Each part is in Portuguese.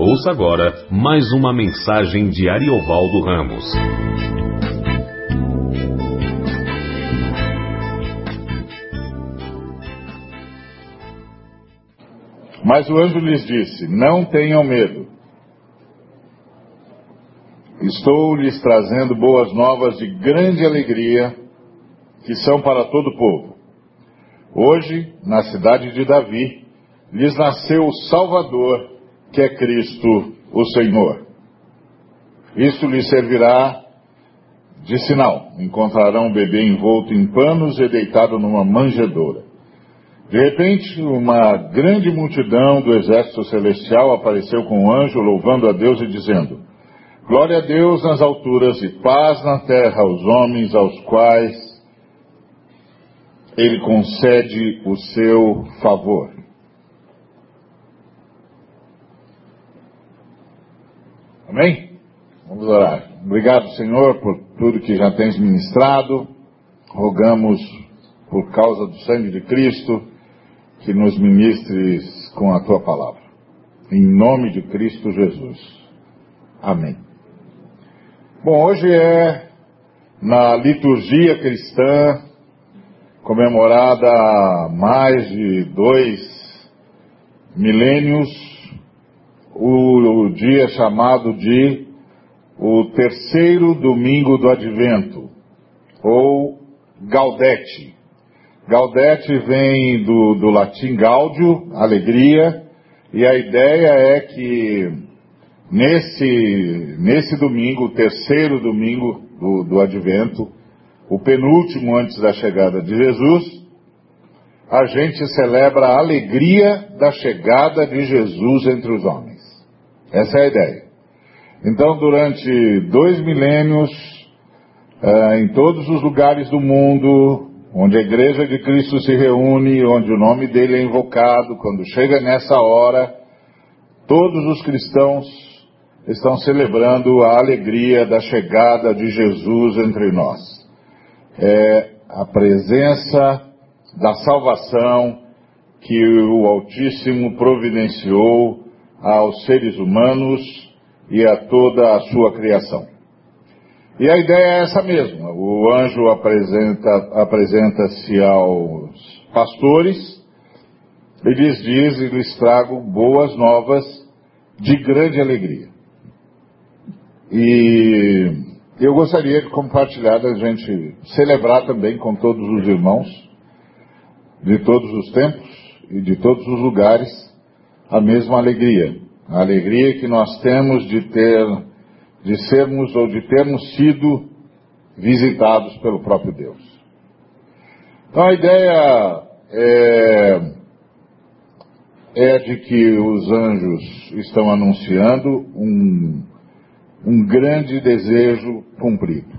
Ouça agora mais uma mensagem de Ariovaldo Ramos. Mas o anjo lhes disse: Não tenham medo. Estou lhes trazendo boas novas de grande alegria, que são para todo o povo. Hoje, na cidade de Davi, lhes nasceu o Salvador que é Cristo o Senhor. Isto lhes servirá de sinal. Encontrarão um bebê envolto em panos e deitado numa manjedoura. De repente, uma grande multidão do exército celestial apareceu com um anjo, louvando a Deus e dizendo: Glória a Deus nas alturas e paz na terra aos homens aos quais Ele concede o seu favor. Amém? Vamos orar. Obrigado, Senhor, por tudo que já tens ministrado. Rogamos, por causa do sangue de Cristo, que nos ministres com a tua palavra. Em nome de Cristo Jesus. Amém. Bom, hoje é na liturgia cristã, comemorada há mais de dois milênios, o, dia chamado de o terceiro domingo do advento, ou Gaudete. Gaudete vem do, do latim gaudio, alegria, e a ideia é que nesse, nesse domingo, o terceiro domingo do, do advento, o penúltimo antes da chegada de Jesus, a gente celebra a alegria da chegada de Jesus entre os homens. Essa é a ideia. Então, durante dois milênios, uh, em todos os lugares do mundo, onde a igreja de Cristo se reúne, onde o nome dele é invocado, quando chega nessa hora, todos os cristãos estão celebrando a alegria da chegada de Jesus entre nós. É a presença da salvação que o Altíssimo providenciou aos seres humanos e a toda a sua criação. E a ideia é essa mesma. O anjo apresenta, apresenta-se aos pastores e lhes diz e lhes trago boas novas de grande alegria. E eu gostaria de compartilhar, da gente celebrar também com todos os irmãos de todos os tempos e de todos os lugares a mesma alegria. A alegria que nós temos de ter, de sermos ou de termos sido visitados pelo próprio Deus. Então a ideia é, é de que os anjos estão anunciando um, um grande desejo cumprido.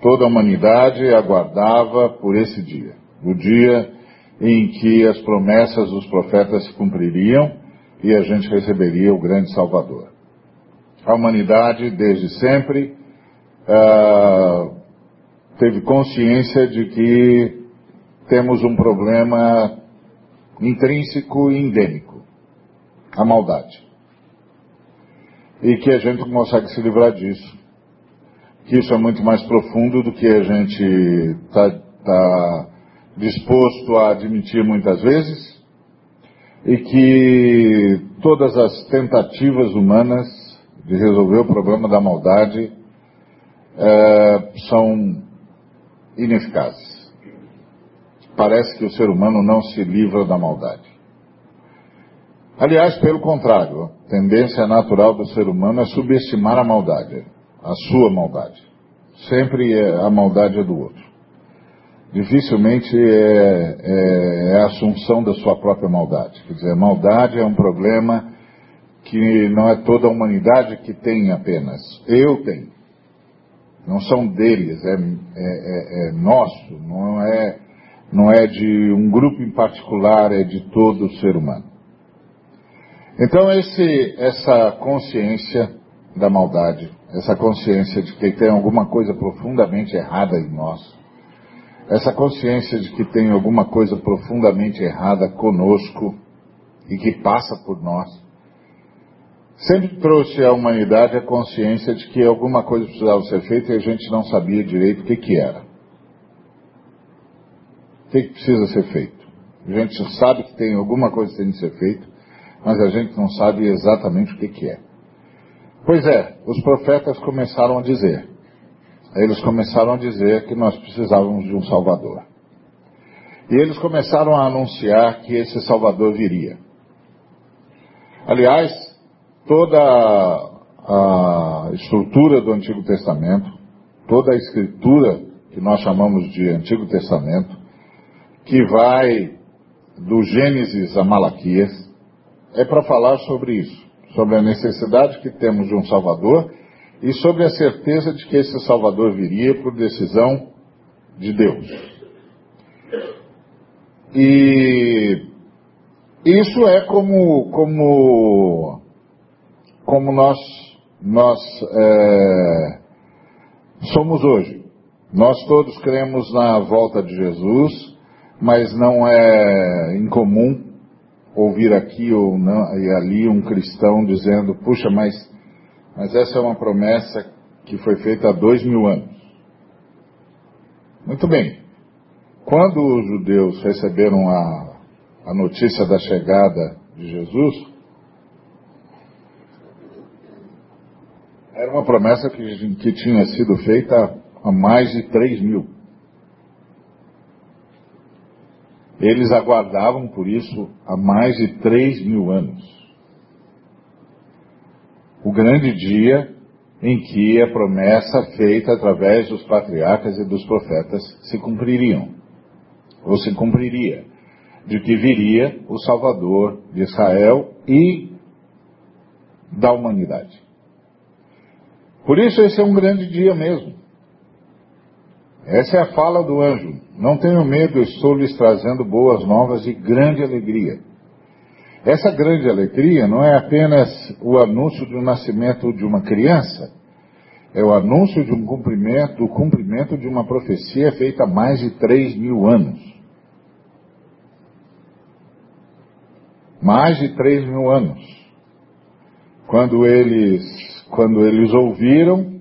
Toda a humanidade aguardava por esse dia, o dia em que as promessas dos profetas se cumpririam e a gente receberia o grande Salvador. A humanidade, desde sempre, uh, teve consciência de que temos um problema intrínseco e endêmico, a maldade. E que a gente não consegue se livrar disso. Que isso é muito mais profundo do que a gente está tá disposto a admitir muitas vezes e que todas as tentativas humanas de resolver o problema da maldade é, são ineficazes. Parece que o ser humano não se livra da maldade. Aliás, pelo contrário, a tendência natural do ser humano é subestimar a maldade, a sua maldade. Sempre é, a maldade é do outro dificilmente é, é, é, a assunção da sua própria maldade. Quer dizer, a maldade é um problema que não é toda a humanidade que tem apenas. Eu tenho. Não são deles, é, é, é, é nosso, não é, não é de um grupo em particular, é de todo o ser humano. Então esse, essa consciência da maldade, essa consciência de que tem alguma coisa profundamente errada em nós, essa consciência de que tem alguma coisa profundamente errada conosco e que passa por nós, sempre trouxe à humanidade a consciência de que alguma coisa precisava ser feita e a gente não sabia direito o que, que era. O que, que precisa ser feito? A gente sabe que tem alguma coisa que tem que ser feita, mas a gente não sabe exatamente o que, que é. Pois é, os profetas começaram a dizer. Eles começaram a dizer que nós precisávamos de um Salvador. E eles começaram a anunciar que esse Salvador viria. Aliás, toda a estrutura do Antigo Testamento, toda a escritura que nós chamamos de Antigo Testamento, que vai do Gênesis a Malaquias, é para falar sobre isso, sobre a necessidade que temos de um Salvador e sobre a certeza de que esse Salvador viria por decisão de Deus. E isso é como, como, como nós, nós é, somos hoje. Nós todos cremos na volta de Jesus, mas não é incomum ouvir aqui ou não, e ali um cristão dizendo, puxa, mas, mas essa é uma promessa que foi feita há dois mil anos. Muito bem. Quando os judeus receberam a, a notícia da chegada de Jesus, era uma promessa que, que tinha sido feita há mais de três mil. Eles aguardavam por isso há mais de três mil anos. O grande dia em que a promessa feita através dos patriarcas e dos profetas se cumpririam, ou se cumpriria, de que viria o Salvador de Israel e da humanidade. Por isso esse é um grande dia mesmo. Essa é a fala do anjo. Não tenham medo, estou lhes trazendo boas novas e grande alegria. Essa grande alegria não é apenas o anúncio do nascimento de uma criança, é o anúncio de um cumprimento, o cumprimento de uma profecia feita há mais de três mil anos. Mais de três mil anos. Quando eles, quando eles ouviram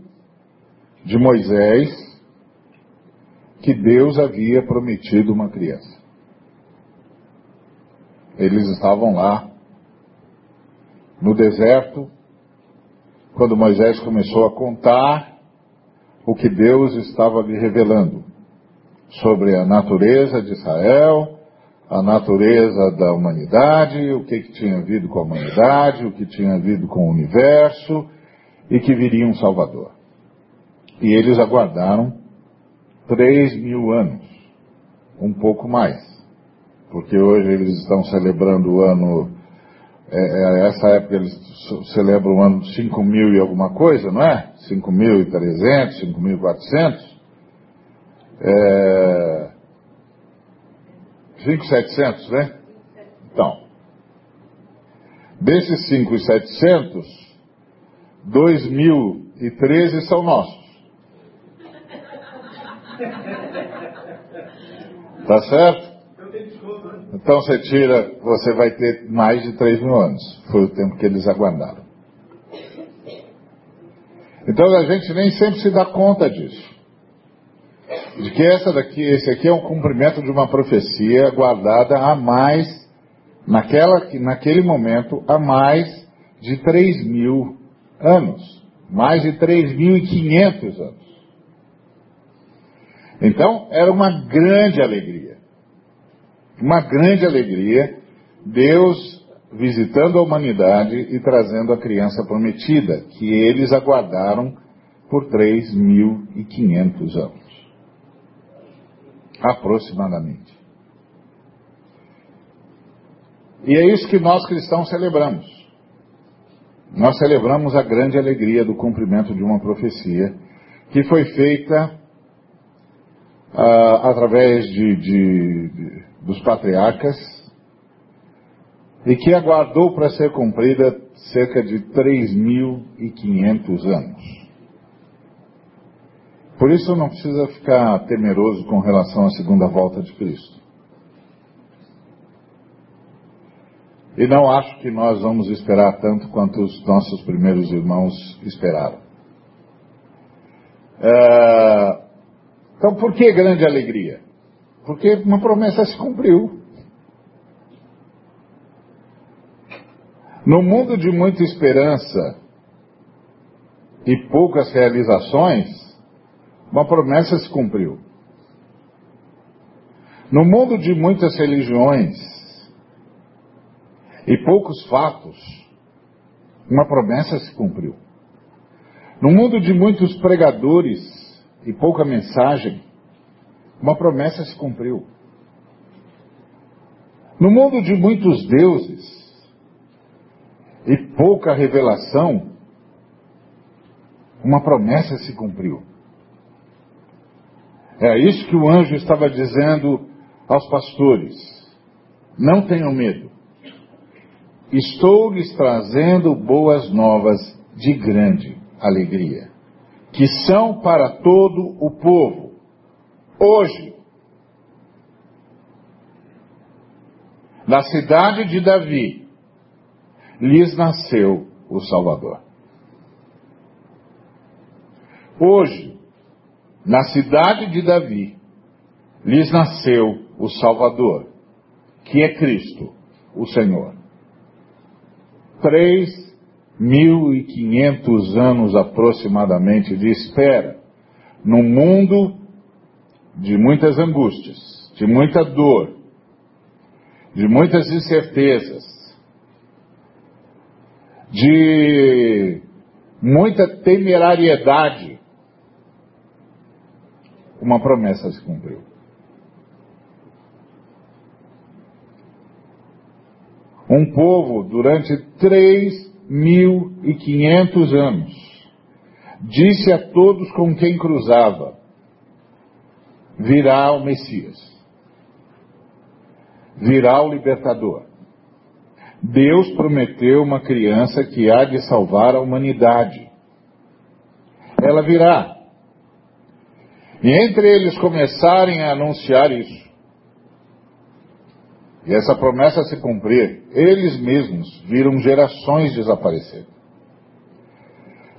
de Moisés que Deus havia prometido uma criança. Eles estavam lá no deserto, quando Moisés começou a contar o que Deus estava lhe revelando sobre a natureza de Israel, a natureza da humanidade, o que, que tinha havido com a humanidade, o que tinha havido com o universo e que viria um Salvador. E eles aguardaram três mil anos, um pouco mais, porque hoje eles estão celebrando o ano, é, é, essa época eles celebram o ano de cinco mil e alguma coisa, não é? Cinco mil e trezentos, cinco mil e quatrocentos, é, cinco setecentos, né? Então, desses cinco e setecentos, dois mil e treze são nossos. Tá certo? Então você tira, você vai ter mais de 3 mil anos. Foi o tempo que eles aguardaram. Então a gente nem sempre se dá conta disso. De que essa daqui, esse aqui é um cumprimento de uma profecia guardada há mais, naquela, naquele momento, há mais de 3 mil anos. Mais de 3.500 anos. Então, era uma grande alegria. Uma grande alegria, Deus visitando a humanidade e trazendo a criança prometida, que eles aguardaram por 3.500 anos. Aproximadamente. E é isso que nós cristãos celebramos. Nós celebramos a grande alegria do cumprimento de uma profecia que foi feita ah, através de, de, de, dos patriarcas e que aguardou para ser cumprida cerca de 3.500 anos. Por isso não precisa ficar temeroso com relação à segunda volta de Cristo. E não acho que nós vamos esperar tanto quanto os nossos primeiros irmãos esperaram. É... Então, por que grande alegria? Porque uma promessa se cumpriu. No mundo de muita esperança e poucas realizações, uma promessa se cumpriu. No mundo de muitas religiões e poucos fatos, uma promessa se cumpriu. No mundo de muitos pregadores e pouca mensagem, uma promessa se cumpriu. No mundo de muitos deuses e pouca revelação, uma promessa se cumpriu. É isso que o anjo estava dizendo aos pastores. Não tenham medo. Estou lhes trazendo boas novas de grande alegria, que são para todo o povo. Hoje, na cidade de Davi, lhes nasceu o Salvador. Hoje, na cidade de Davi, lhes nasceu o Salvador, que é Cristo, o Senhor. Três mil e quinhentos anos aproximadamente de espera, num mundo de muitas angústias, de muita dor, de muitas incertezas, de muita temerariedade, uma promessa se cumpriu. Um povo, durante três mil e quinhentos anos, disse a todos com quem cruzava: virá o Messias, virá o libertador. Deus prometeu uma criança que há de salvar a humanidade. Ela virá. E entre eles começarem a anunciar isso, e essa promessa se cumprir, eles mesmos viram gerações desaparecer.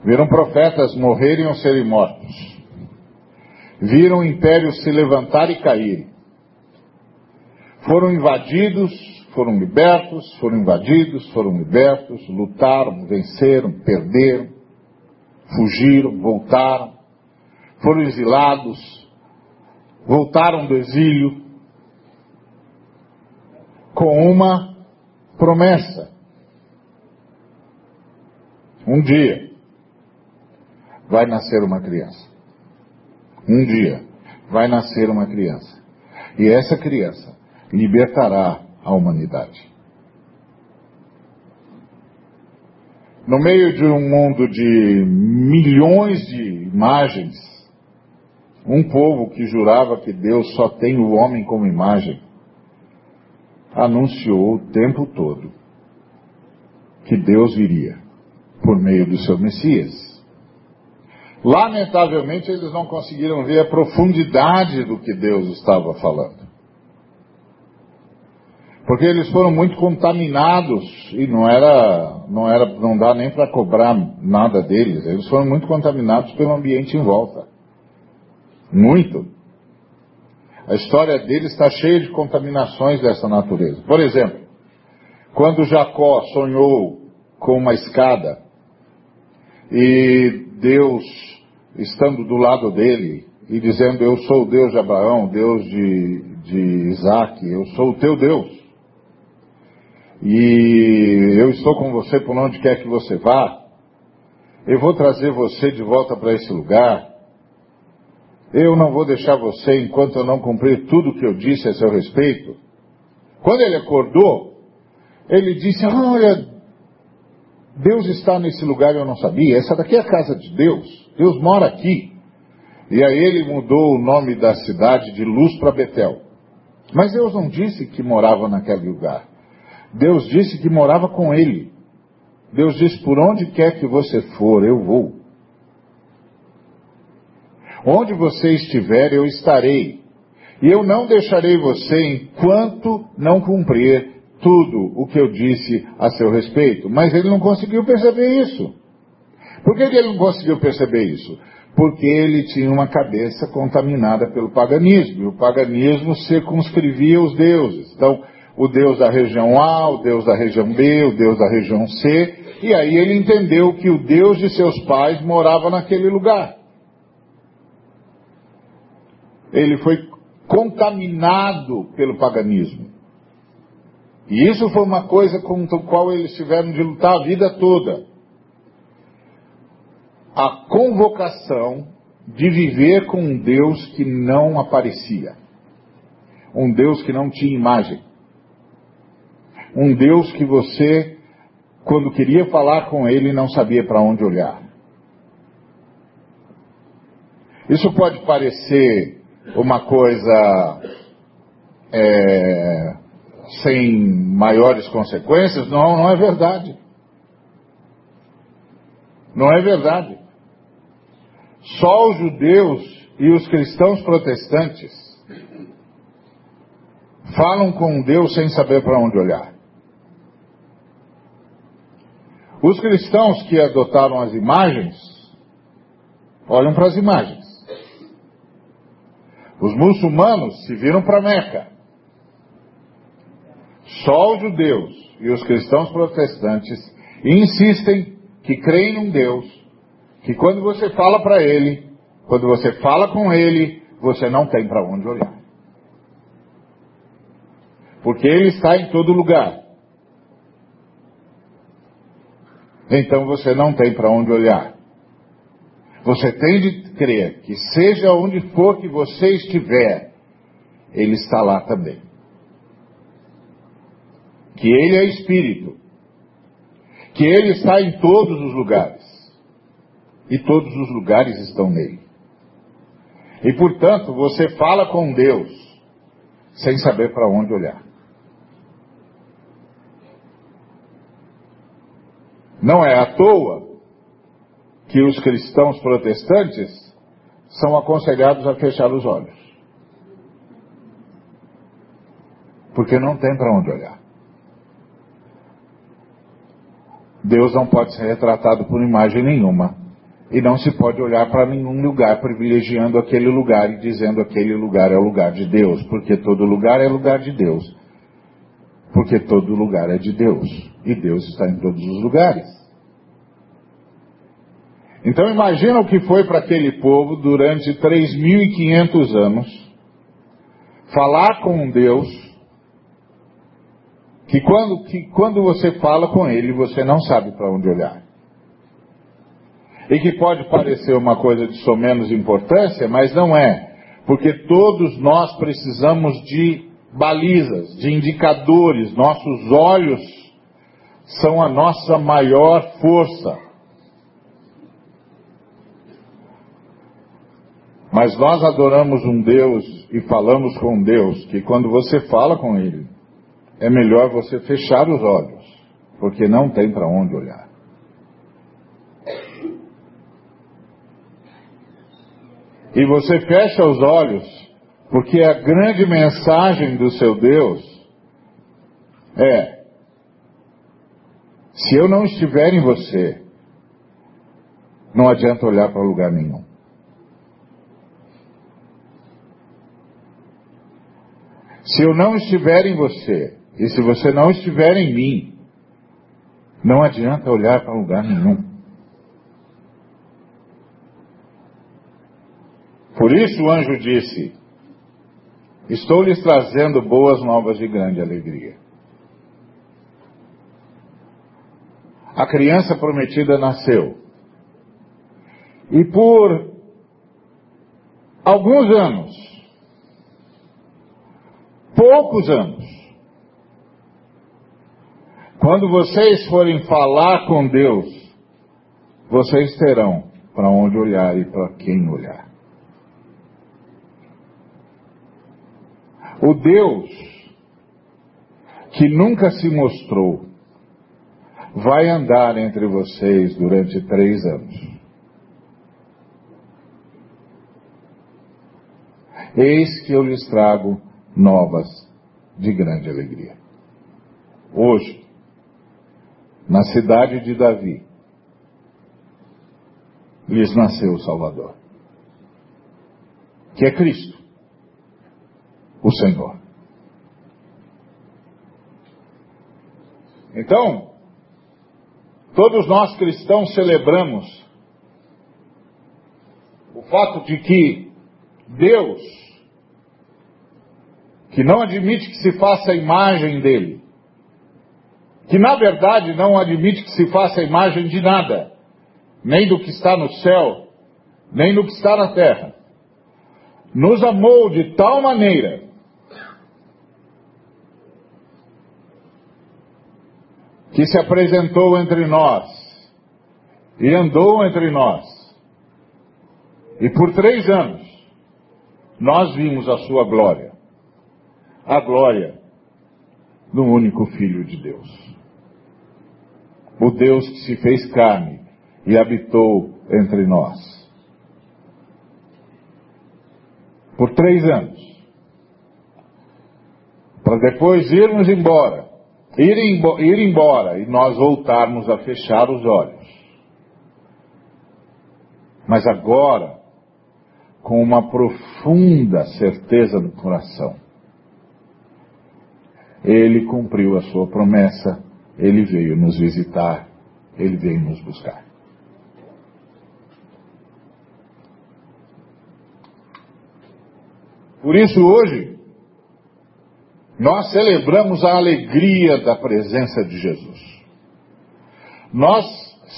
Viram profetas morrerem ou serem mortos. Viram impérios se levantar e cair. Foram invadidos foram libertos, foram invadidos, foram libertos, lutaram, venceram, perderam, fugiram, voltaram, foram exilados, voltaram do exílio, com uma promessa. Um dia vai nascer uma criança. Um dia vai nascer uma criança. E essa criança libertará a humanidade. No meio de um mundo de milhões de imagens, um povo que jurava que Deus só tem o homem como imagem, anunciou o tempo todo que Deus viria por meio do seu Messias. Lamentavelmente, eles não conseguiram ver a profundidade do que Deus estava falando. Porque eles foram muito contaminados e não era, não era, não dá nem para cobrar nada deles. Eles foram muito contaminados pelo ambiente em volta. Muito. A história deles está cheia de contaminações dessa natureza. Por exemplo, quando Jacó sonhou com uma escada e Deus estando do lado dele e dizendo: Eu sou o Deus de Abraão, Deus de, de Isaac, eu sou o teu Deus e eu estou com você por onde quer que você vá, eu vou trazer você de volta para esse lugar. Eu não vou deixar você enquanto eu não cumprir tudo o que eu disse a seu respeito. Quando ele acordou, ele disse: Olha, Deus está nesse lugar eu não sabia. Essa daqui é a casa de Deus. Deus mora aqui. E aí ele mudou o nome da cidade de Luz para Betel. Mas Deus não disse que morava naquele lugar. Deus disse que morava com ele. Deus disse: Por onde quer que você for, eu vou. Onde você estiver, eu estarei. E eu não deixarei você enquanto não cumprir tudo o que eu disse a seu respeito. Mas ele não conseguiu perceber isso. Por que, ele não conseguiu perceber isso? Porque ele tinha uma cabeça contaminada pelo paganismo. E o paganismo circunscrevia os deuses. Então, o Deus da região A, o Deus da região B, o Deus da região C. E aí ele entendeu que o Deus de seus pais morava naquele lugar. Ele foi contaminado pelo paganismo. E isso foi uma coisa contra o qual eles tiveram de lutar a vida toda. A convocação de viver com um Deus que não aparecia. Um Deus que não tinha imagem. Um Deus que você, quando queria falar com ele, não sabia para onde olhar. Isso pode parecer uma coisa é, sem maiores consequências? Não, não é verdade. Não é verdade. Só os judeus e os cristãos protestantes falam com Deus sem saber para onde olhar. Os cristãos que adotaram as imagens olham para as imagens. Os muçulmanos se viram para Meca. Só os judeus e os cristãos protestantes insistem que creem num Deus, que quando você fala para ele, quando você fala com ele, você não tem para onde olhar. Porque ele está em todo lugar. Então você não tem para onde olhar. Você tem de crer que seja onde for que você estiver, ele está lá também que Ele é Espírito, que Ele está em todos os lugares, e todos os lugares estão nele. E portanto, você fala com Deus sem saber para onde olhar. Não é à toa que os cristãos protestantes são aconselhados a fechar os olhos. Porque não tem para onde olhar. Deus não pode ser retratado por imagem nenhuma. E não se pode olhar para nenhum lugar privilegiando aquele lugar e dizendo aquele lugar é o lugar de Deus, porque todo lugar é lugar de Deus. Porque todo lugar é de Deus. E Deus está em todos os lugares. Então imagina o que foi para aquele povo durante 3.500 anos falar com um Deus que quando, que quando você fala com ele, você não sabe para onde olhar. E que pode parecer uma coisa de só menos importância, mas não é. Porque todos nós precisamos de balizas, de indicadores. Nossos olhos são a nossa maior força. Mas nós adoramos um Deus e falamos com Deus que quando você fala com Ele, é melhor você fechar os olhos, porque não tem para onde olhar. E você fecha os olhos, porque a grande mensagem do seu Deus é: se eu não estiver em você, não adianta olhar para lugar nenhum. Se eu não estiver em você, e se você não estiver em mim, não adianta olhar para lugar nenhum. Por isso o anjo disse: Estou lhes trazendo boas novas de grande alegria. A criança prometida nasceu. E por alguns anos, poucos anos, quando vocês forem falar com Deus, vocês terão para onde olhar e para quem olhar. O Deus que nunca se mostrou vai andar entre vocês durante três anos. Eis que eu lhes trago novas de grande alegria. Hoje, na cidade de Davi, lhes nasceu o Salvador, que é Cristo, o Senhor. Então, todos nós cristãos celebramos o fato de que Deus, que não admite que se faça a imagem dele, que na verdade não admite que se faça imagem de nada, nem do que está no céu, nem do que está na terra, nos amou de tal maneira que se apresentou entre nós e andou entre nós. E por três anos nós vimos a sua glória, a glória do único Filho de Deus o Deus que se fez carne e habitou entre nós. Por três anos. Para depois irmos embora, ir, ir embora e nós voltarmos a fechar os olhos. Mas agora, com uma profunda certeza no coração, ele cumpriu a sua promessa ele veio nos visitar, ele veio nos buscar. Por isso, hoje, nós celebramos a alegria da presença de Jesus. Nós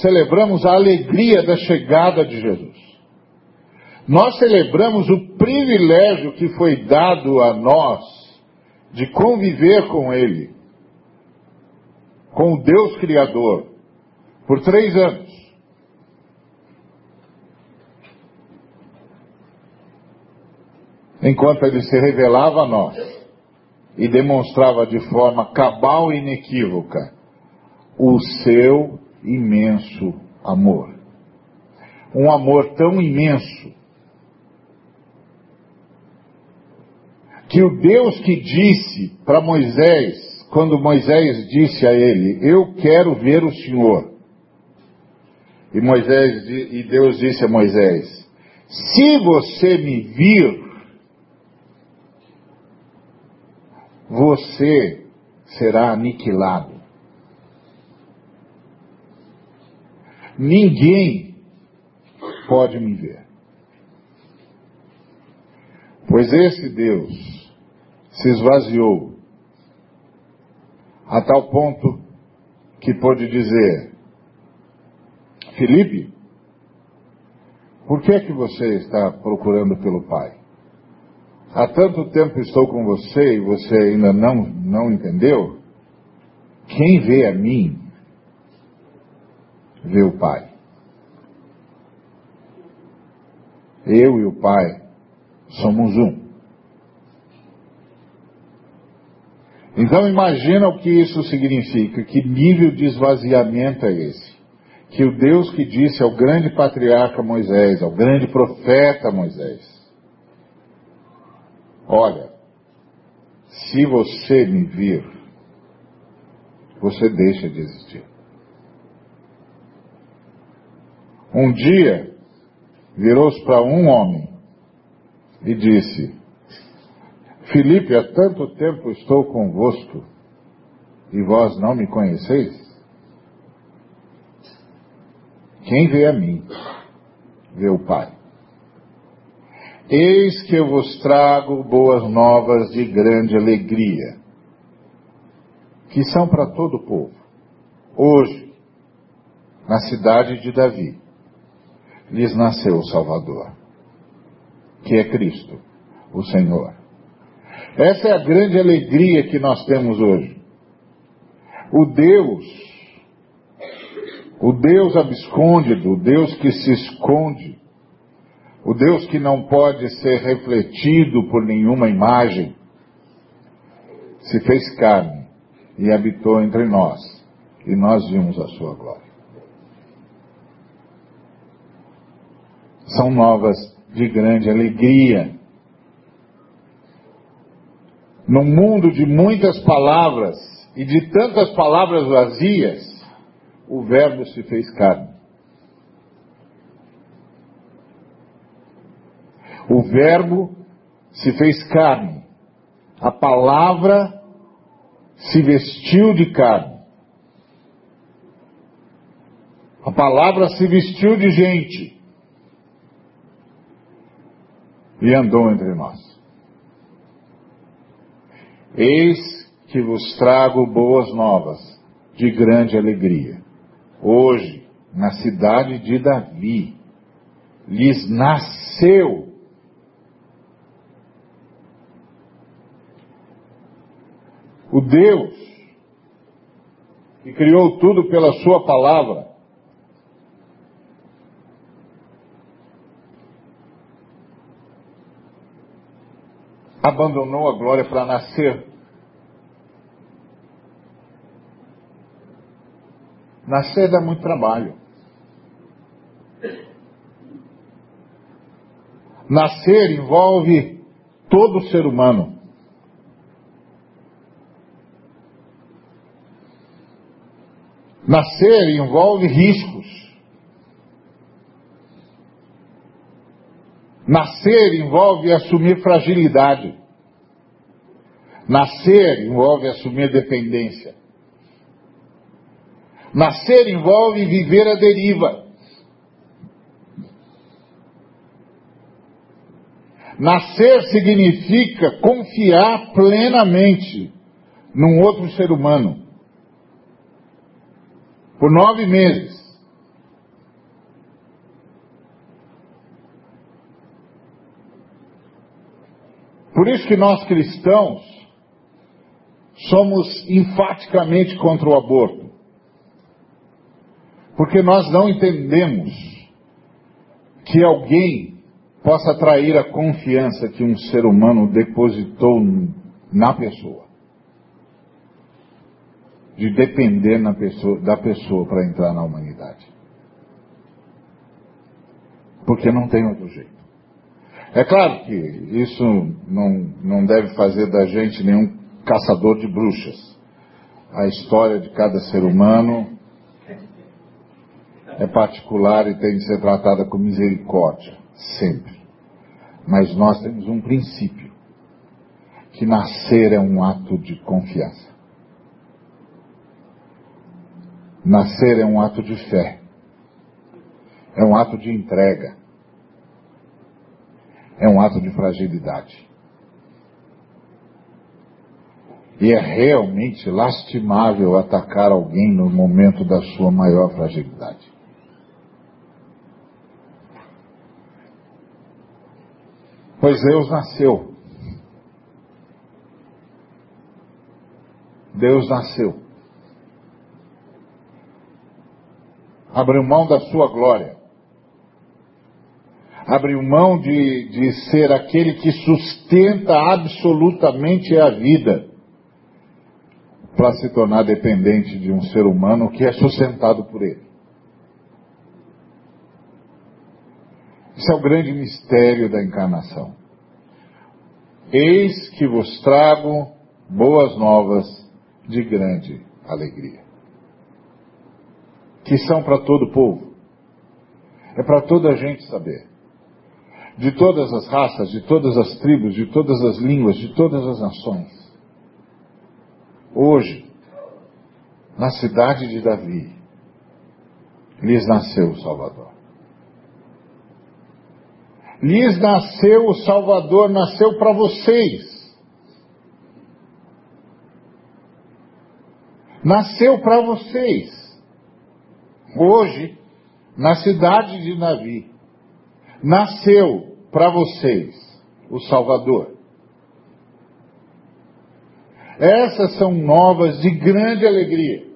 celebramos a alegria da chegada de Jesus. Nós celebramos o privilégio que foi dado a nós de conviver com Ele com o Deus Criador por três anos. Enquanto ele se revelava a nós e demonstrava de forma cabal e inequívoca o seu imenso amor. Um amor tão imenso que o Deus que disse para Moisés quando Moisés disse a ele: Eu quero ver o Senhor. E Moisés e Deus disse a Moisés: Se você me vir, você será aniquilado. Ninguém pode me ver. Pois esse Deus se esvaziou a tal ponto que pôde dizer: Felipe, por que é que você está procurando pelo Pai? Há tanto tempo estou com você e você ainda não, não entendeu? Quem vê a mim, vê o Pai. Eu e o Pai somos um. Então imagina o que isso significa, que nível de esvaziamento é esse. Que o Deus que disse ao grande patriarca Moisés, ao grande profeta Moisés, olha, se você me vir, você deixa de existir. Um dia, virou-se para um homem e disse: Filipe, há tanto tempo estou convosco e vós não me conheceis? Quem vê a mim, vê o Pai. Eis que eu vos trago boas novas de grande alegria, que são para todo o povo. Hoje, na cidade de Davi, lhes nasceu o Salvador, que é Cristo, o Senhor. Essa é a grande alegria que nós temos hoje. O Deus, o Deus abscôndido, o Deus que se esconde, o Deus que não pode ser refletido por nenhuma imagem, se fez carne e habitou entre nós, e nós vimos a sua glória. São novas de grande alegria num mundo de muitas palavras, E de tantas palavras vazias, o Verbo se fez carne. O Verbo se fez carne. A palavra se vestiu de carne. A palavra se vestiu de gente e andou entre nós. Eis que vos trago boas novas de grande alegria. Hoje, na cidade de Davi, lhes nasceu o Deus que criou tudo pela Sua palavra. Abandonou a glória para nascer. Nascer dá muito trabalho. Nascer envolve todo ser humano. Nascer envolve riscos. Nascer envolve assumir fragilidade. Nascer envolve assumir dependência. Nascer envolve viver a deriva. Nascer significa confiar plenamente num outro ser humano por nove meses. Por isso que nós cristãos somos enfaticamente contra o aborto. Porque nós não entendemos que alguém possa atrair a confiança que um ser humano depositou na pessoa de depender pessoa, da pessoa para entrar na humanidade. Porque não tem outro jeito. É claro que isso não, não deve fazer da gente nenhum caçador de bruxas. A história de cada ser humano é particular e tem de ser tratada com misericórdia, sempre. Mas nós temos um princípio: que nascer é um ato de confiança. Nascer é um ato de fé, é um ato de entrega, é um ato de fragilidade. E é realmente lastimável atacar alguém no momento da sua maior fragilidade. Pois Deus nasceu. Deus nasceu. abriu mão da sua glória, abriu mão de, de ser aquele que sustenta absolutamente a vida, para se tornar dependente de um ser humano que é sustentado por ele. Esse é o grande mistério da encarnação. Eis que vos trago boas novas de grande alegria que são para todo o povo. É para toda a gente saber. De todas as raças, de todas as tribos, de todas as línguas, de todas as nações. Hoje, na cidade de Davi, lhes nasceu o Salvador. Lhes nasceu o Salvador, nasceu para vocês. Nasceu para vocês hoje, na cidade de Davi, nasceu para vocês o Salvador. Essas são novas de grande alegria.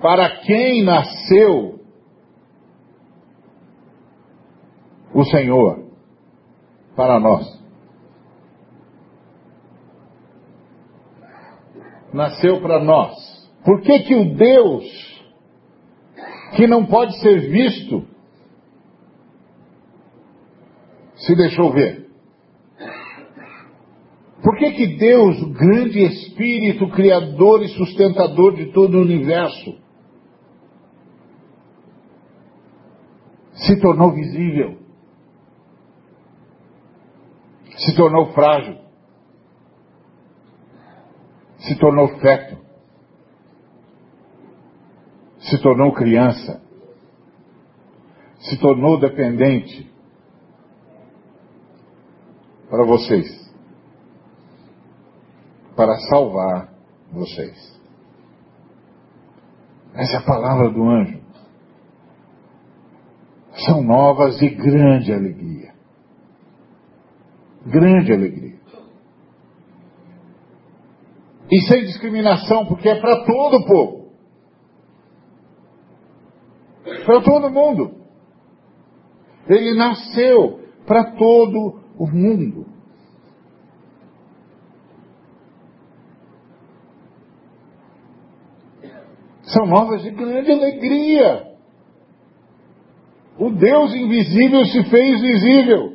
Para quem nasceu o Senhor? Para nós. nasceu para nós. Por que, que o Deus, que não pode ser visto, se deixou ver? Por que, que Deus, o grande Espírito, Criador e sustentador de todo o universo, se tornou visível? Se tornou frágil? Se tornou feto? Se tornou criança? Se tornou dependente? Para vocês para salvar vocês. Essa é a palavra do anjo. São novas de grande alegria. Grande alegria. E sem discriminação, porque é para todo o povo. Para todo mundo. Ele nasceu para todo o mundo. São novas de grande alegria. O Deus invisível se fez visível.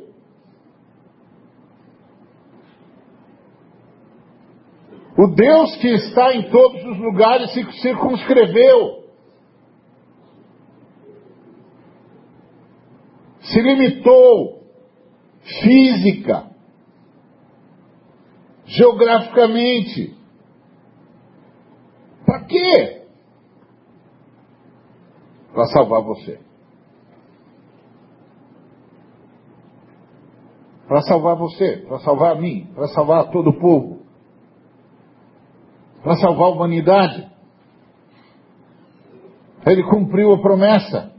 O Deus que está em todos os lugares se circunscreveu. Se limitou física, geograficamente. Para quê? para salvar você. Para salvar você, para salvar a mim, para salvar todo o povo, para salvar a humanidade. Ele cumpriu a promessa.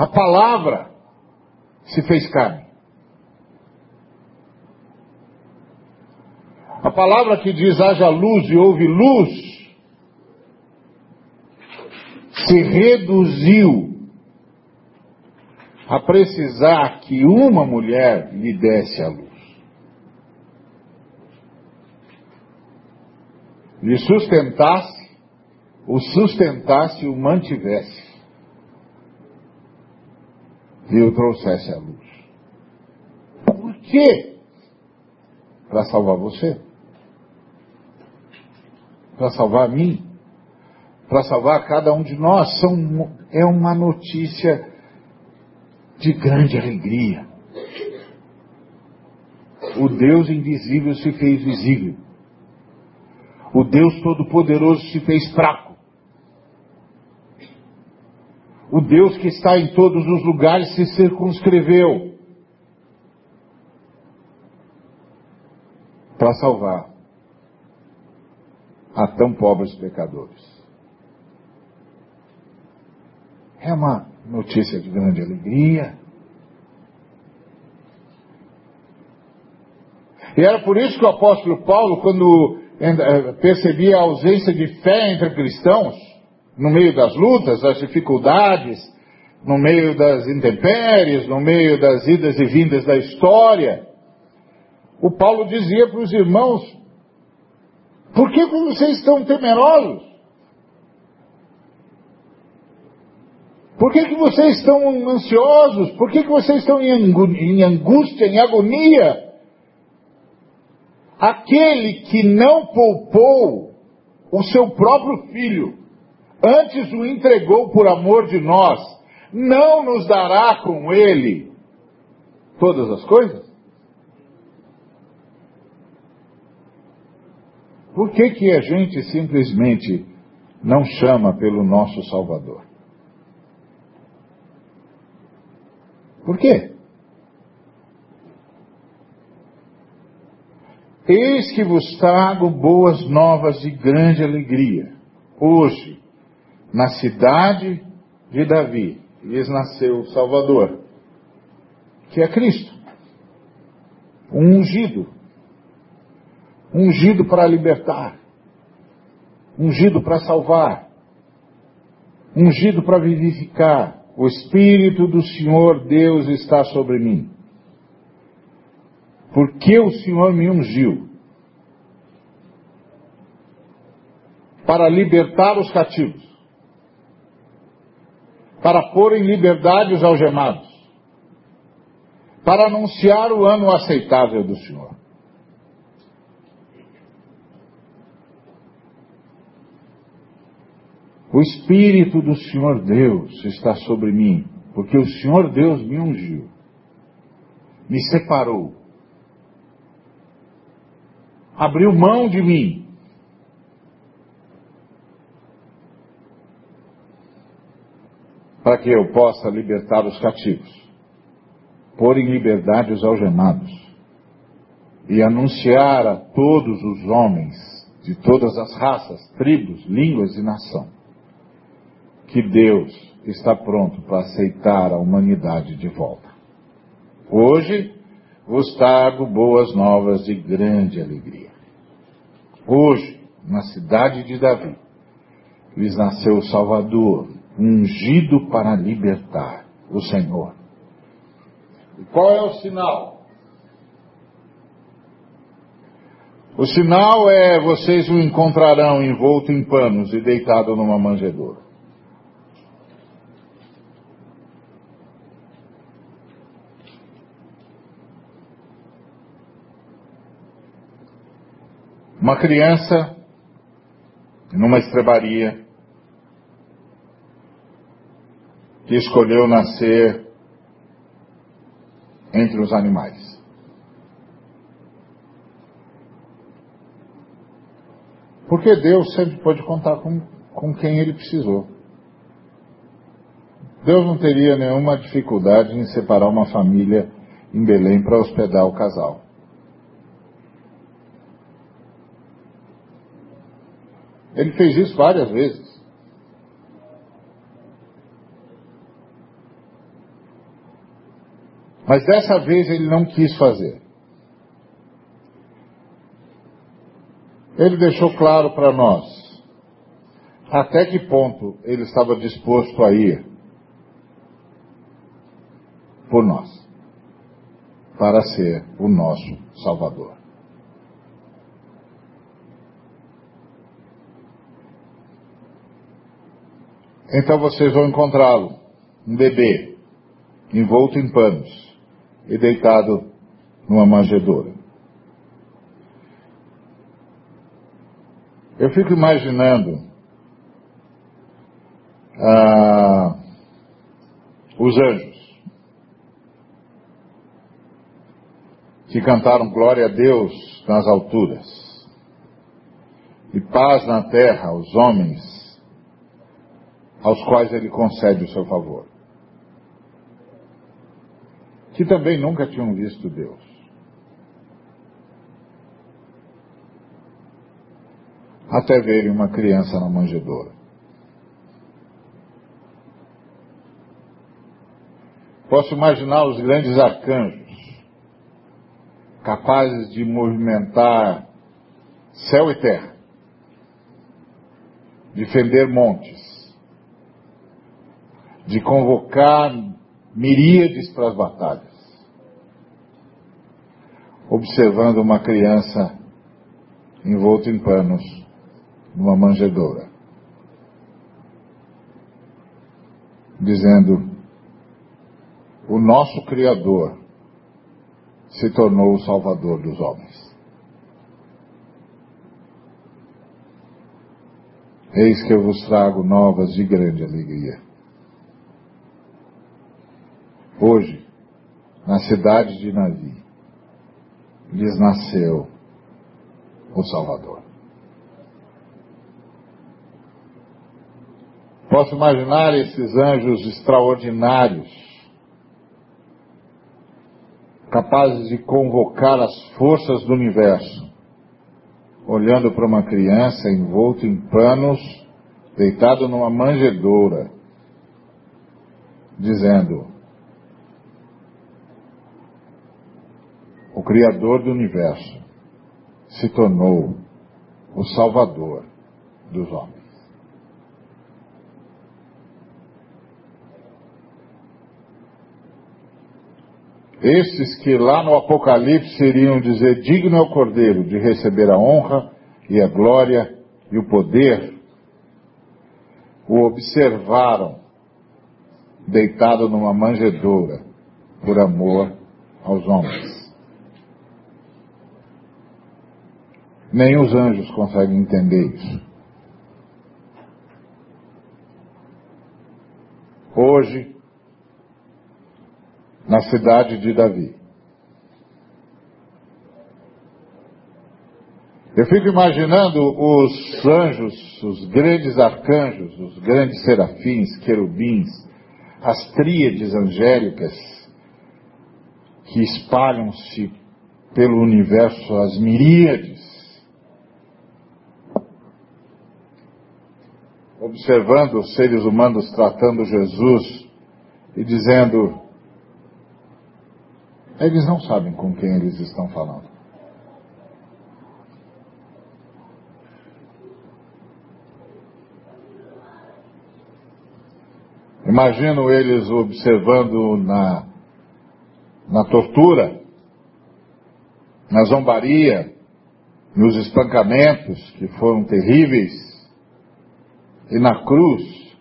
A palavra se fez carne. A palavra que diz haja luz e houve luz se reduziu a precisar que uma mulher lhe desse a luz. Lhe sustentasse, o sustentasse e o mantivesse. E o trouxesse à luz. Por quê? Para salvar você. Para salvar mim para salvar cada um de nós são, é uma notícia de grande alegria. O Deus invisível se fez visível. O Deus Todo-Poderoso se fez fraco. O Deus que está em todos os lugares se circunscreveu para salvar a tão pobres pecadores. É uma notícia de grande alegria. E era por isso que o apóstolo Paulo, quando eh, percebia a ausência de fé entre cristãos, no meio das lutas, das dificuldades, no meio das intempéries, no meio das idas e vindas da história, o Paulo dizia para os irmãos: por que vocês estão temerosos? Por que, que vocês estão ansiosos? Por que, que vocês estão em angústia, em agonia? Aquele que não poupou o seu próprio filho, antes o entregou por amor de nós, não nos dará com ele todas as coisas? Por que, que a gente simplesmente não chama pelo nosso Salvador? Por quê? Eis que vos trago boas novas de grande alegria. Hoje, na cidade de Davi, lhes nasceu o Salvador, que é Cristo, um ungido, ungido para libertar, ungido para salvar, ungido para vivificar, o Espírito do Senhor Deus está sobre mim. Porque o Senhor me ungiu? Para libertar os cativos, para pôr em liberdade os algemados, para anunciar o ano aceitável do Senhor. O Espírito do Senhor Deus está sobre mim, porque o Senhor Deus me ungiu, me separou, abriu mão de mim. Para que eu possa libertar os cativos, pôr em liberdade os algemados e anunciar a todos os homens de todas as raças, tribos, línguas e nação que Deus está pronto para aceitar a humanidade de volta. Hoje vos trago boas novas de grande alegria. Hoje, na cidade de Davi, lhes nasceu o Salvador, ungido para libertar o Senhor. E qual é o sinal? O sinal é vocês o encontrarão envolto em panos e deitado numa manjedoura. Uma criança numa estrebaria que escolheu nascer entre os animais. Porque Deus sempre pode contar com, com quem ele precisou. Deus não teria nenhuma dificuldade em separar uma família em Belém para hospedar o casal. Ele fez isso várias vezes. Mas dessa vez ele não quis fazer. Ele deixou claro para nós até que ponto ele estava disposto a ir por nós, para ser o nosso Salvador. Então vocês vão encontrá-lo, um bebê, envolto em panos e deitado numa manjedoura. Eu fico imaginando ah, os anjos que cantaram glória a Deus nas alturas e paz na terra aos homens aos quais ele concede o seu favor. Que também nunca tinham visto Deus. Até verem uma criança na manjedoura. Posso imaginar os grandes arcanjos, capazes de movimentar céu e terra, de fender montes, de convocar miríades para as batalhas. Observando uma criança envolta em panos numa manjedoura. Dizendo: O nosso Criador se tornou o Salvador dos homens. Eis que eu vos trago novas de grande alegria Hoje, na cidade de Navi, lhes nasceu o Salvador. Posso imaginar esses anjos extraordinários, capazes de convocar as forças do universo, olhando para uma criança envolta em panos, deitado numa manjedoura, dizendo: o Criador do universo, se tornou o Salvador dos homens. Estes que lá no Apocalipse iriam dizer: digno é o Cordeiro de receber a honra e a glória e o poder, o observaram deitado numa manjedoura por amor aos homens. Nem os anjos conseguem entender isso. Hoje, na cidade de Davi, Eu fico imaginando os anjos, os grandes arcanjos, os grandes serafins, querubins, as tríades angélicas que espalham-se pelo universo, as miríades, observando os seres humanos tratando Jesus e dizendo: eles não sabem com quem eles estão falando. Imagino eles observando na, na tortura, na zombaria, nos espancamentos que foram terríveis, e na cruz,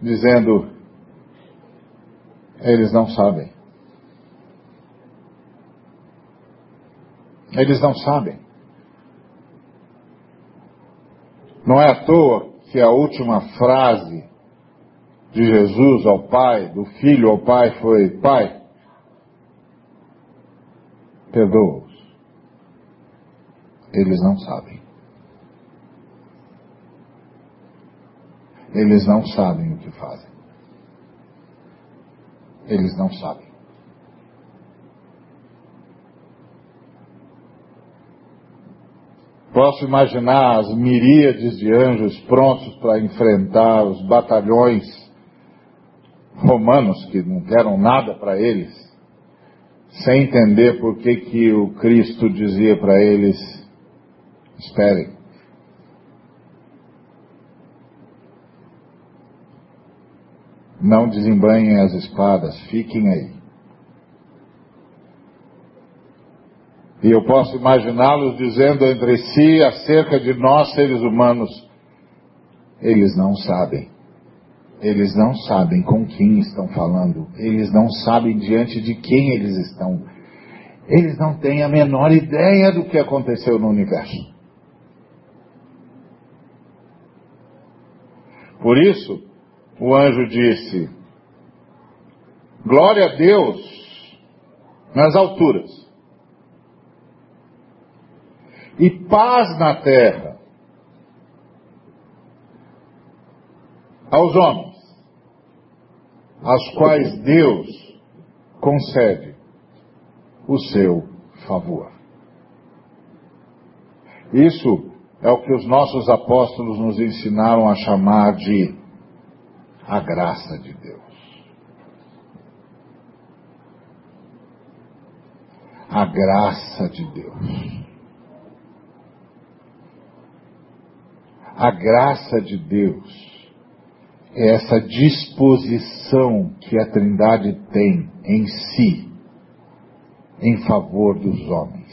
dizendo: eles não sabem. Eles não sabem. Não é à toa que a última frase de Jesus ao Pai, do Filho ao Pai, foi: Pai, perdoa-os. Eles não sabem. Eles não sabem o que fazem. Eles não sabem. Posso imaginar as miríades de anjos prontos para enfrentar os batalhões romanos que não deram nada para eles, sem entender por que, que o Cristo dizia para eles: esperem. Não desembanhem as espadas, fiquem aí. E eu posso imaginá-los dizendo entre si acerca de nós seres humanos: eles não sabem. Eles não sabem com quem estão falando. Eles não sabem diante de quem eles estão. Eles não têm a menor ideia do que aconteceu no universo. Por isso, o anjo disse: Glória a Deus nas alturas, e paz na terra aos homens às quais Deus concede o seu favor. Isso é o que os nossos apóstolos nos ensinaram a chamar de a graça de Deus. A graça de Deus. A graça de Deus é essa disposição que a Trindade tem em si em favor dos homens.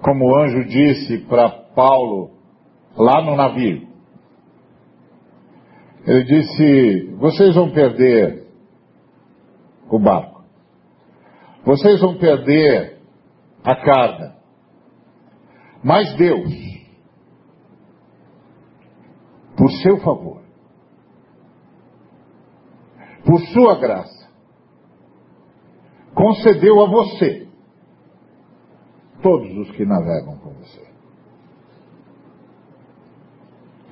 Como o anjo disse para Paulo lá no navio, ele disse: Vocês vão perder o barco, vocês vão perder a carga, mas Deus por seu favor, por sua graça, concedeu a você todos os que navegam com você.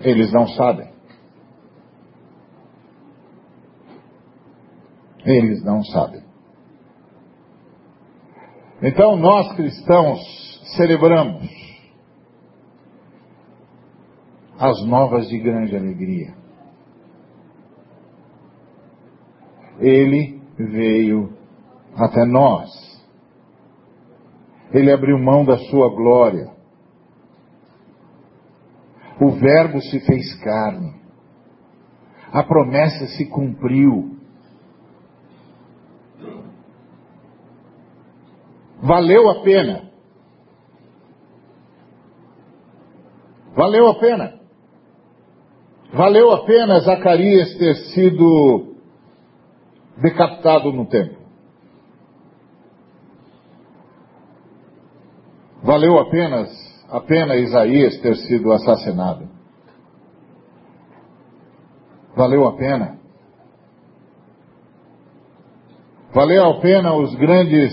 Eles não sabem. Eles não sabem. Então nós cristãos celebramos as novas de grande alegria. Ele veio até nós. Ele abriu mão da sua glória. O Verbo se fez carne. A promessa se cumpriu. Valeu a pena. Valeu a pena. Valeu a pena Zacarias ter sido decapitado no templo. Valeu apenas a pena Isaías ter sido assassinado. Valeu a pena. Valeu a pena os grandes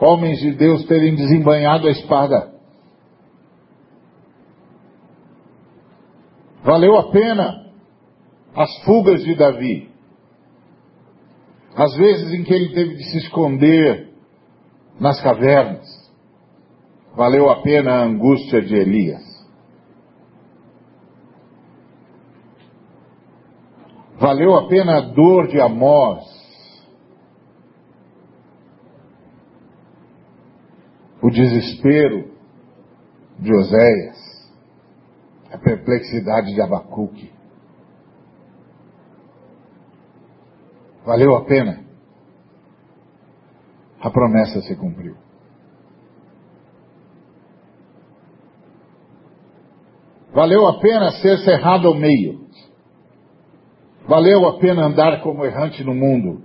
homens de Deus terem desembanhado a espada. Valeu a pena as fugas de Davi. As vezes em que ele teve de se esconder nas cavernas. Valeu a pena a angústia de Elias. Valeu a pena a dor de Amós. O desespero de Oséias a perplexidade de Abacuque. Valeu a pena? A promessa se cumpriu. Valeu a pena ser cerrado ao meio. Valeu a pena andar como errante no mundo.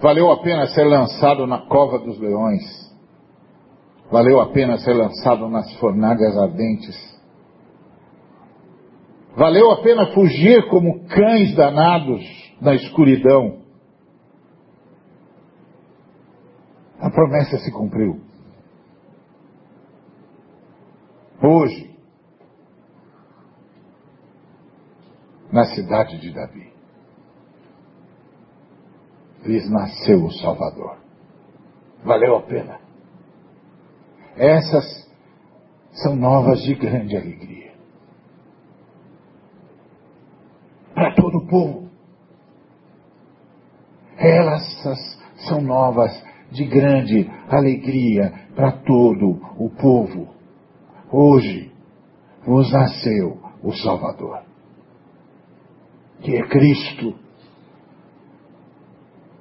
Valeu a pena ser lançado na cova dos leões. Valeu a pena ser lançado nas fornalhas ardentes. Valeu a pena fugir como cães danados na escuridão. A promessa se cumpriu. Hoje, na cidade de Davi, lhes nasceu o Salvador. Valeu a pena. Essas são novas de grande alegria. Para todo o povo. Essas são novas de grande alegria para todo o povo. Hoje vos nasceu o Salvador, que é Cristo,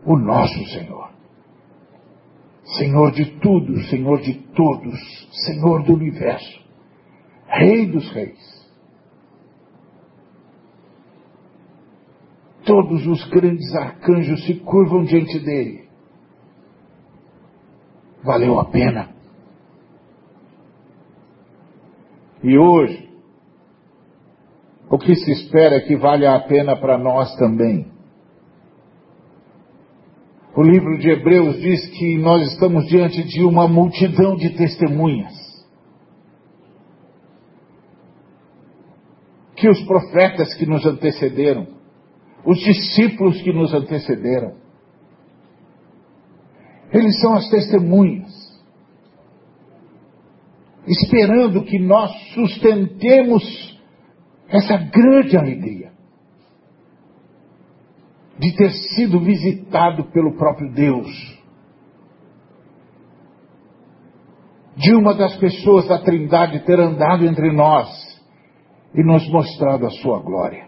o nosso Senhor. Senhor de tudo, Senhor de todos, Senhor do universo, Rei dos reis. Todos os grandes arcanjos se curvam diante dele. Valeu a pena. E hoje, o que se espera é que valha a pena para nós também. O livro de Hebreus diz que nós estamos diante de uma multidão de testemunhas. Que os profetas que nos antecederam, os discípulos que nos antecederam, eles são as testemunhas, esperando que nós sustentemos essa grande alegria de ter sido visitado pelo próprio Deus. De uma das pessoas da Trindade ter andado entre nós e nos mostrado a sua glória.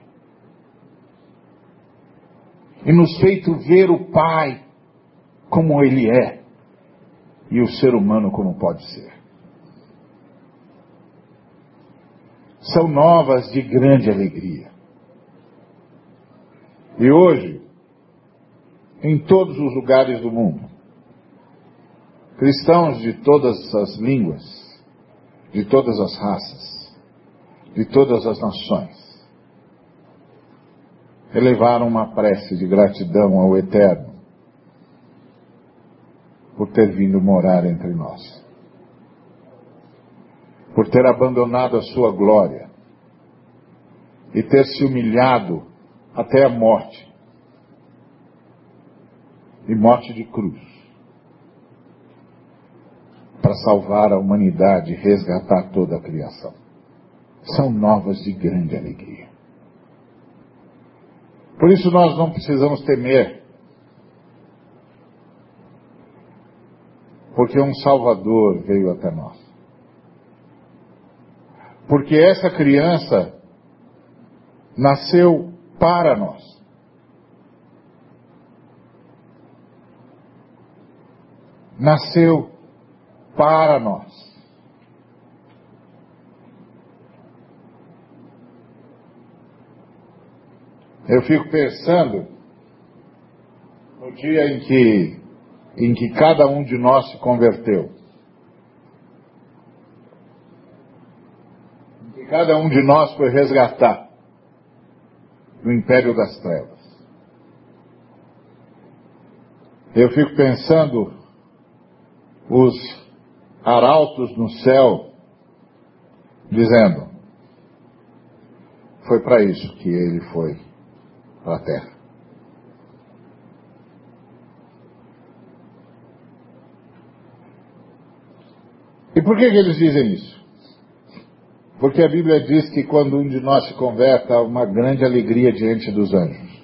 E nos feito ver o Pai como Ele é e o ser humano como pode ser. São novas de grande alegria. E hoje, em todos os lugares do mundo. Cristãos de todas as línguas, de todas as raças, de todas as nações, elevaram uma prece de gratidão ao Eterno por ter vindo morar entre nós, por ter abandonado a sua glória e ter se humilhado até a morte e morte de cruz para salvar a humanidade e resgatar toda a criação. São novas de grande alegria. Por isso nós não precisamos temer, porque um Salvador veio até nós. Porque essa criança nasceu para nós. nasceu para nós. Eu fico pensando no dia em que, em que cada um de nós se converteu. Em que cada um de nós foi resgatar do império das trevas. Eu fico pensando os arautos no céu dizendo: foi para isso que ele foi para a terra. E por que, que eles dizem isso? Porque a Bíblia diz que quando um de nós se converte, há uma grande alegria diante dos anjos.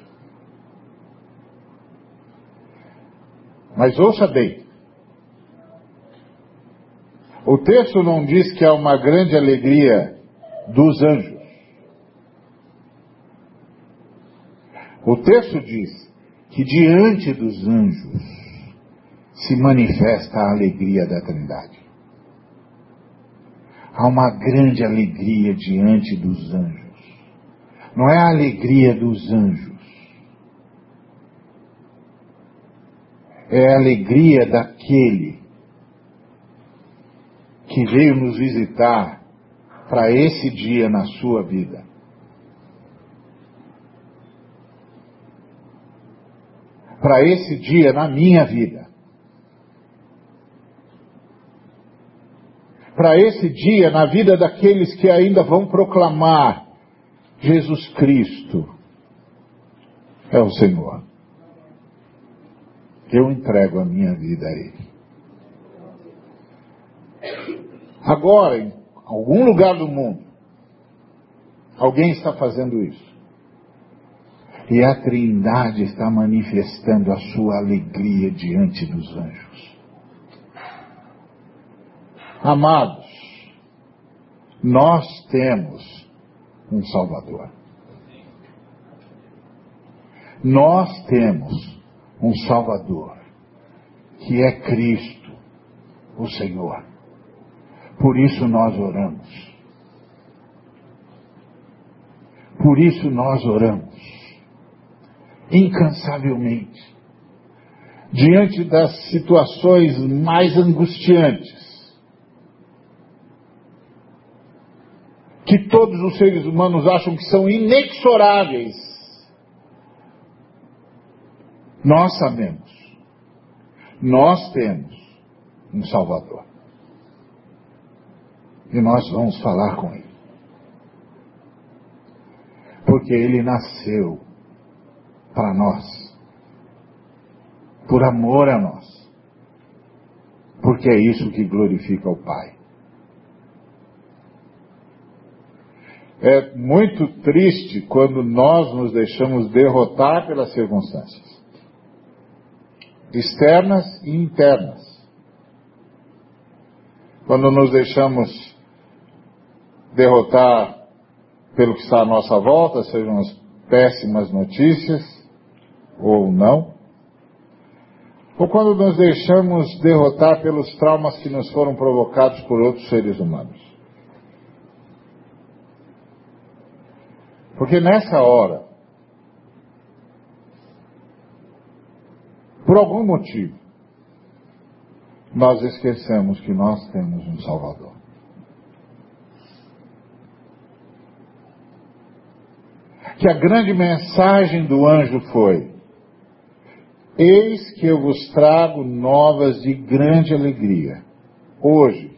Mas ouça bem. O texto não diz que há uma grande alegria dos anjos. O texto diz que diante dos anjos se manifesta a alegria da Trindade. Há uma grande alegria diante dos anjos. Não é a alegria dos anjos é a alegria daquele que veio nos visitar para esse dia na sua vida. Para esse dia na minha vida. Para esse dia na vida daqueles que ainda vão proclamar Jesus Cristo é o Senhor eu entrego a minha vida a Ele. Agora, em algum lugar do mundo, alguém está fazendo isso. E a Trindade está manifestando a sua alegria diante dos anjos. Amados, nós temos um Salvador. Nós temos um Salvador, que é Cristo, o Senhor. Por isso nós oramos. Por isso nós oramos. Incansavelmente. Diante das situações mais angustiantes. Que todos os seres humanos acham que são inexoráveis nós sabemos, nós temos um Salvador. E nós vamos falar com Ele. Porque Ele nasceu para nós, por amor a nós. Porque é isso que glorifica o Pai. É muito triste quando nós nos deixamos derrotar pelas circunstâncias externas e internas. Quando nos deixamos derrotar pelo que está à nossa volta, sejam as péssimas notícias ou não, ou quando nos deixamos derrotar pelos traumas que nos foram provocados por outros seres humanos. Porque nessa hora, Por algum motivo, nós esquecemos que nós temos um Salvador. Que a grande mensagem do anjo foi: Eis que eu vos trago novas de grande alegria. Hoje,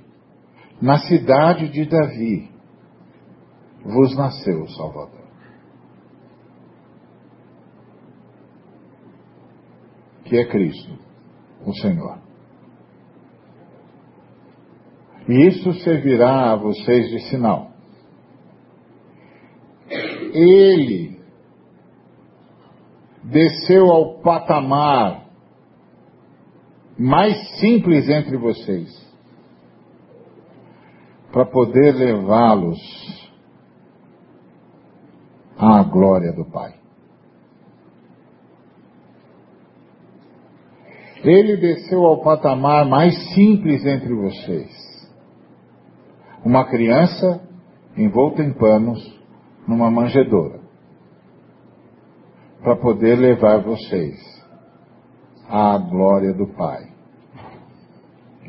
na cidade de Davi, vos nasceu o Salvador. Que é Cristo, o Senhor. E isso servirá a vocês de sinal. Ele desceu ao patamar mais simples entre vocês, para poder levá-los à glória do Pai. Ele desceu ao patamar mais simples entre vocês. Uma criança envolta em panos numa manjedoura. para poder levar vocês à glória do Pai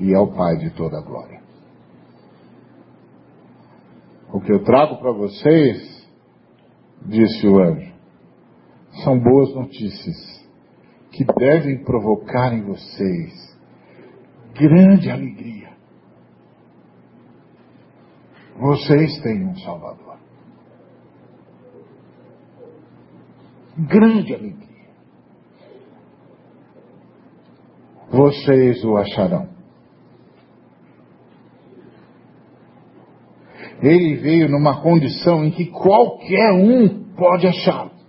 e ao Pai de toda a glória. O que eu trago para vocês, disse o anjo, são boas notícias que devem provocar em vocês grande alegria. Vocês têm um Salvador. Grande alegria. Vocês o acharão. Ele veio numa condição em que qualquer um pode achá-lo.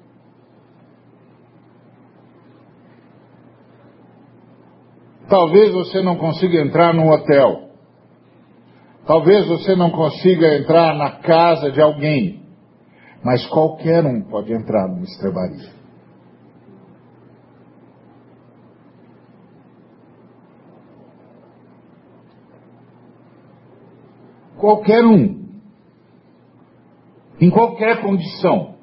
Talvez você não consiga entrar num hotel. Talvez você não consiga entrar na casa de alguém. Mas qualquer um pode entrar numa estrebaria. Qualquer um. Em qualquer condição.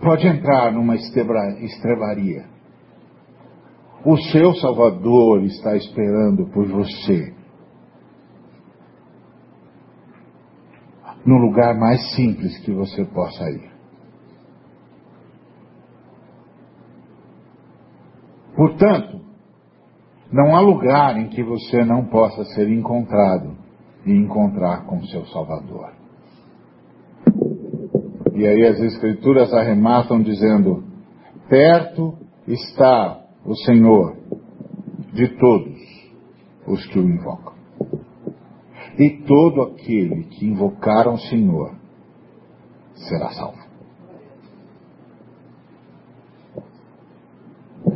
Pode entrar numa estrebaria. O seu Salvador está esperando por você. No lugar mais simples que você possa ir. Portanto, não há lugar em que você não possa ser encontrado e encontrar com seu Salvador. E aí as Escrituras arrematam dizendo: perto está o Senhor de todos os que o invocam. E todo aquele que invocar o Senhor será salvo.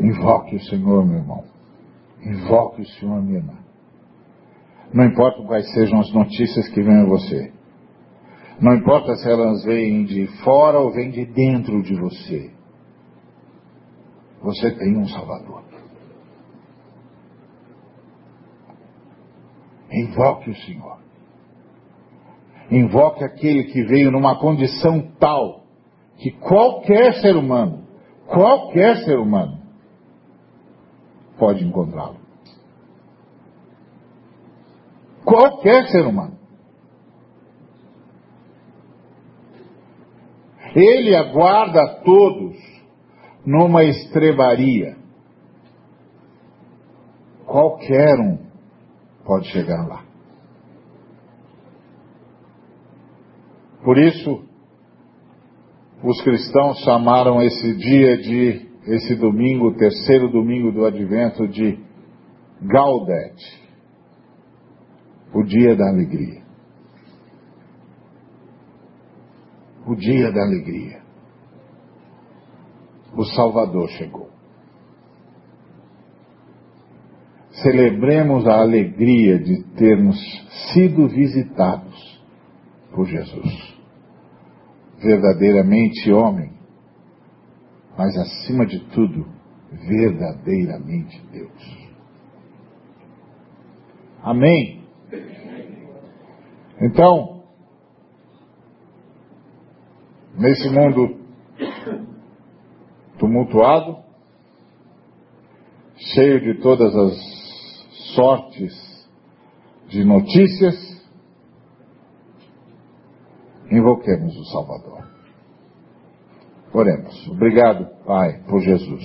Invoque o Senhor, meu irmão. Invoque o Senhor, minha irmã. Não importa quais sejam as notícias que vêm a você. Não importa se elas vêm de fora ou vêm de dentro de você. Você tem um Salvador. Invoque o Senhor. Invoque aquele que veio numa condição tal que qualquer ser humano, qualquer ser humano, pode encontrá-lo. Qualquer ser humano. Ele aguarda a todos numa estrebaria. Qualquer um pode chegar lá. Por isso, os cristãos chamaram esse dia de, esse domingo, terceiro domingo do advento, de Gaudet, o dia da alegria. O dia da alegria o Salvador chegou. Celebremos a alegria de termos sido visitados por Jesus. Verdadeiramente homem, mas acima de tudo, verdadeiramente Deus. Amém? Então, nesse mundo tumultuado, cheio de todas as sortes de notícias, invoquemos o Salvador. Oremos. Obrigado, Pai, por Jesus.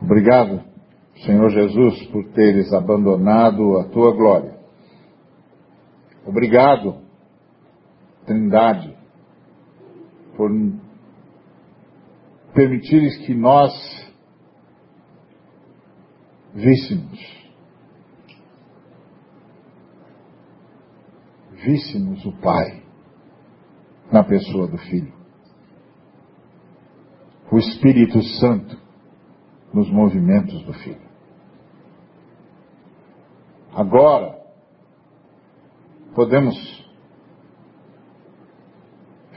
Obrigado, Senhor Jesus, por teres abandonado a tua glória. Obrigado, Trindade, por permitires que nós víssemos, víssemos o Pai na pessoa do Filho, o Espírito Santo nos movimentos do Filho. Agora, podemos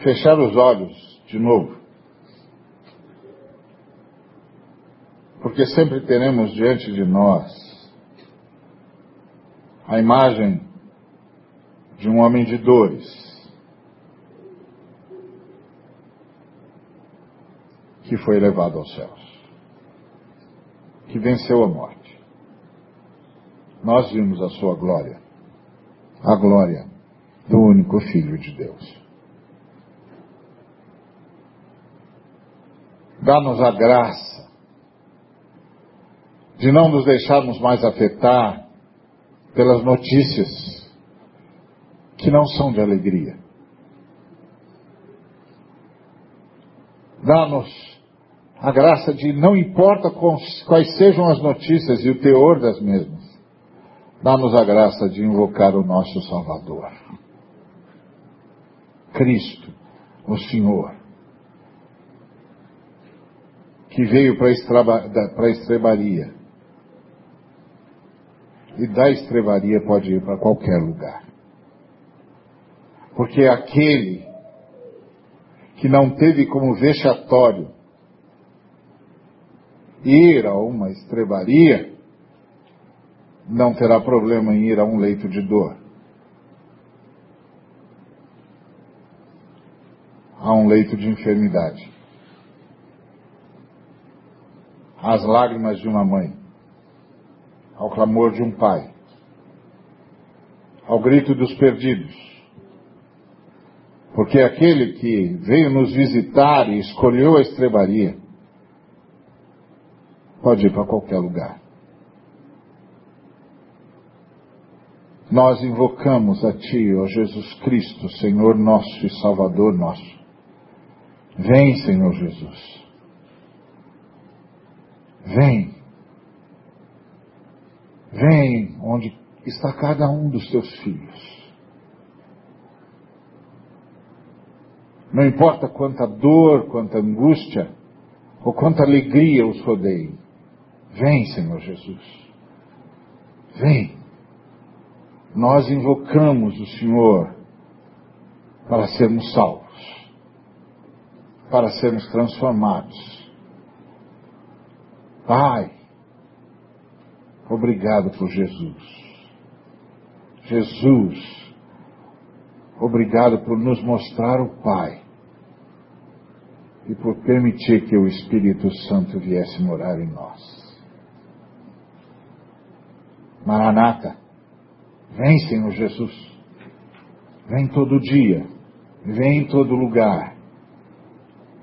fechar os olhos de novo porque sempre teremos diante de nós a imagem de um homem de dores. Que foi levado aos céus, que venceu a morte. Nós vimos a sua glória, a glória do único Filho de Deus. Dá-nos a graça de não nos deixarmos mais afetar pelas notícias que não são de alegria. Dá-nos a graça de, não importa quais sejam as notícias e o teor das mesmas, dá-nos a graça de invocar o nosso Salvador. Cristo, o Senhor, que veio para a estrebaria. E da estrebaria pode ir para qualquer lugar. Porque aquele que não teve como vexatório ir a uma estrebaria, não terá problema em ir a um leito de dor. A um leito de enfermidade. Às lágrimas de uma mãe. Ao clamor de um pai. Ao grito dos perdidos porque aquele que veio nos visitar e escolheu a estrebaria, pode ir para qualquer lugar. Nós invocamos a Ti, ó Jesus Cristo, Senhor nosso e Salvador nosso. Vem, Senhor Jesus. Vem. Vem onde está cada um dos teus filhos. Não importa quanta dor, quanta angústia, ou quanta alegria os rodeie. Vem, Senhor Jesus. Vem. Nós invocamos o Senhor para sermos salvos, para sermos transformados. Pai, obrigado por Jesus. Jesus, Obrigado por nos mostrar o Pai e por permitir que o Espírito Santo viesse morar em nós. Maranata, vem Senhor Jesus, vem todo dia, vem em todo lugar,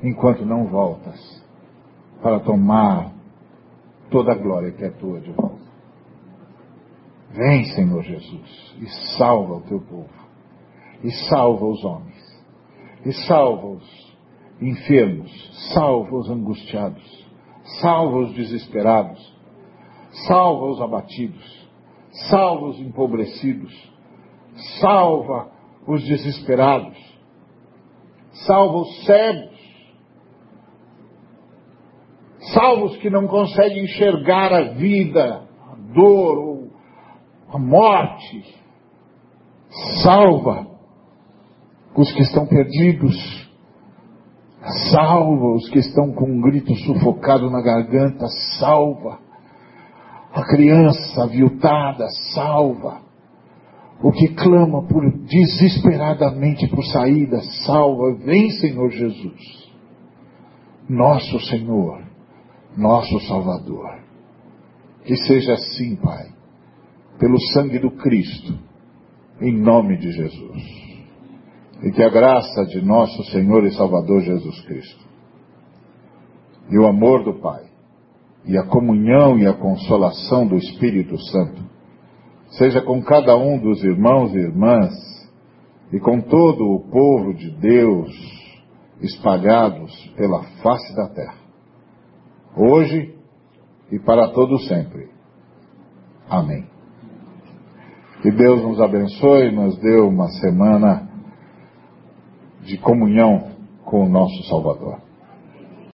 enquanto não voltas, para tomar toda a glória que é tua de volta. Vem Senhor Jesus e salva o teu povo e salva os homens, e salva os enfermos, salva os angustiados, salva os desesperados, salva os abatidos, salva os empobrecidos, salva os desesperados, salva os cegos, salva os que não conseguem enxergar a vida, a dor a morte, salva os que estão perdidos. Salva os que estão com um grito sufocado na garganta. Salva. A criança aviltada, salva. O que clama por desesperadamente por saída, salva. Vem, Senhor Jesus. Nosso Senhor, nosso Salvador. Que seja assim, Pai, pelo sangue do Cristo, em nome de Jesus e que a graça de nosso Senhor e Salvador Jesus Cristo, e o amor do Pai, e a comunhão e a consolação do Espírito Santo, seja com cada um dos irmãos e irmãs, e com todo o povo de Deus espalhados pela face da terra, hoje e para todo sempre. Amém. Que Deus nos abençoe, nos deu uma semana de comunhão com o nosso Salvador.